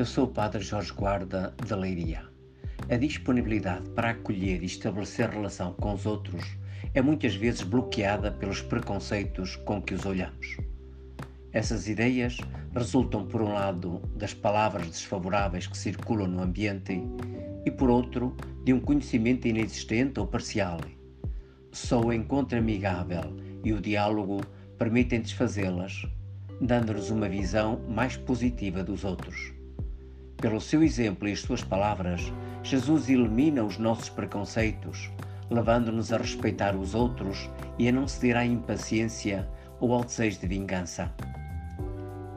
Eu sou o Padre Jorge Guarda da Leiria. A disponibilidade para acolher e estabelecer relação com os outros é muitas vezes bloqueada pelos preconceitos com que os olhamos. Essas ideias resultam, por um lado, das palavras desfavoráveis que circulam no ambiente e, por outro, de um conhecimento inexistente ou parcial. Só o encontro amigável e o diálogo permitem desfazê-las, dando-nos uma visão mais positiva dos outros. Pelo seu exemplo e as suas palavras, Jesus elimina os nossos preconceitos, levando-nos a respeitar os outros e a não ceder à impaciência ou ao desejo de vingança.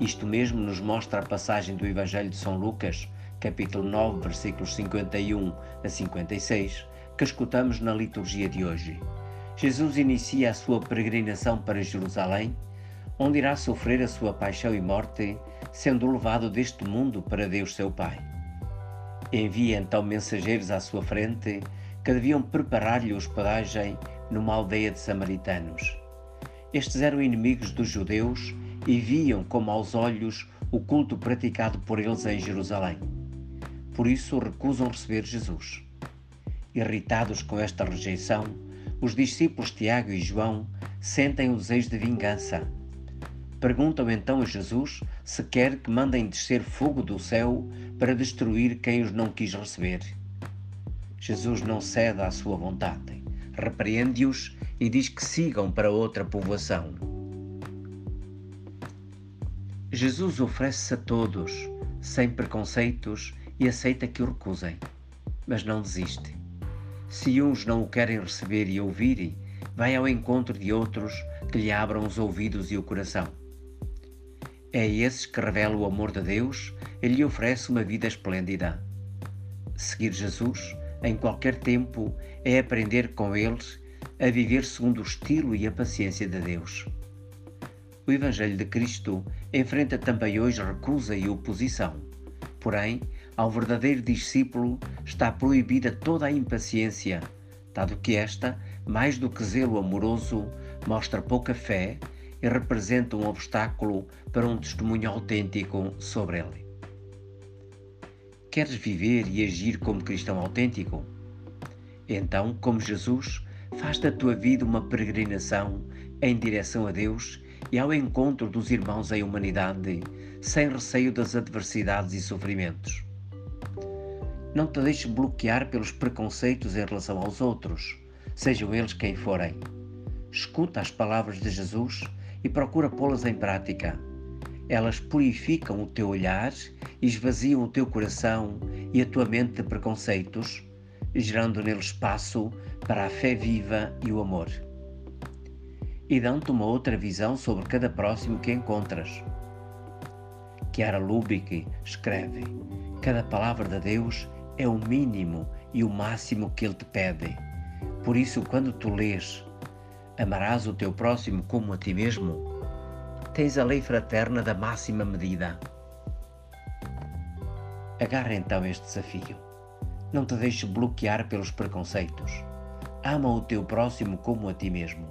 Isto mesmo nos mostra a passagem do Evangelho de São Lucas, capítulo 9, versículos 51 a 56, que escutamos na liturgia de hoje. Jesus inicia a sua peregrinação para Jerusalém, onde irá sofrer a sua paixão e morte sendo levado deste mundo para Deus seu Pai. Envia então mensageiros à sua frente que deviam preparar-lhe hospedagem numa aldeia de samaritanos. Estes eram inimigos dos judeus e viam como aos olhos o culto praticado por eles em Jerusalém. Por isso recusam receber Jesus. Irritados com esta rejeição, os discípulos Tiago e João sentem o desejo de vingança Perguntam então a Jesus se quer que mandem descer fogo do céu para destruir quem os não quis receber. Jesus não cede à sua vontade, repreende-os e diz que sigam para outra povoação. Jesus oferece-se a todos, sem preconceitos, e aceita que o recusem, mas não desiste. Se uns não o querem receber e ouvir, vai ao encontro de outros que lhe abram os ouvidos e o coração. É esses que revela o amor de Deus e lhe oferece uma vida esplêndida. Seguir Jesus, em qualquer tempo, é aprender com eles a viver segundo o estilo e a paciência de Deus. O Evangelho de Cristo enfrenta também hoje recusa e oposição. Porém, ao verdadeiro discípulo está proibida toda a impaciência, dado que esta, mais do que zelo amoroso, mostra pouca fé e representa um obstáculo para um testemunho autêntico sobre ele. Queres viver e agir como cristão autêntico? Então, como Jesus, faz da tua vida uma peregrinação em direção a Deus e ao encontro dos irmãos em humanidade, sem receio das adversidades e sofrimentos. Não te deixes bloquear pelos preconceitos em relação aos outros, sejam eles quem forem. Escuta as palavras de Jesus e procura pô-las em prática. Elas purificam o teu olhar, esvaziam o teu coração e a tua mente de preconceitos, gerando nele espaço para a fé viva e o amor. E dão-te uma outra visão sobre cada próximo que encontras. Chiara Lubick escreve: Cada palavra de Deus é o mínimo e o máximo que Ele te pede. Por isso, quando tu lês Amarás o teu próximo como a ti mesmo? Tens a lei fraterna da máxima medida. Agarra então este desafio. Não te deixes bloquear pelos preconceitos. Ama o teu próximo como a ti mesmo.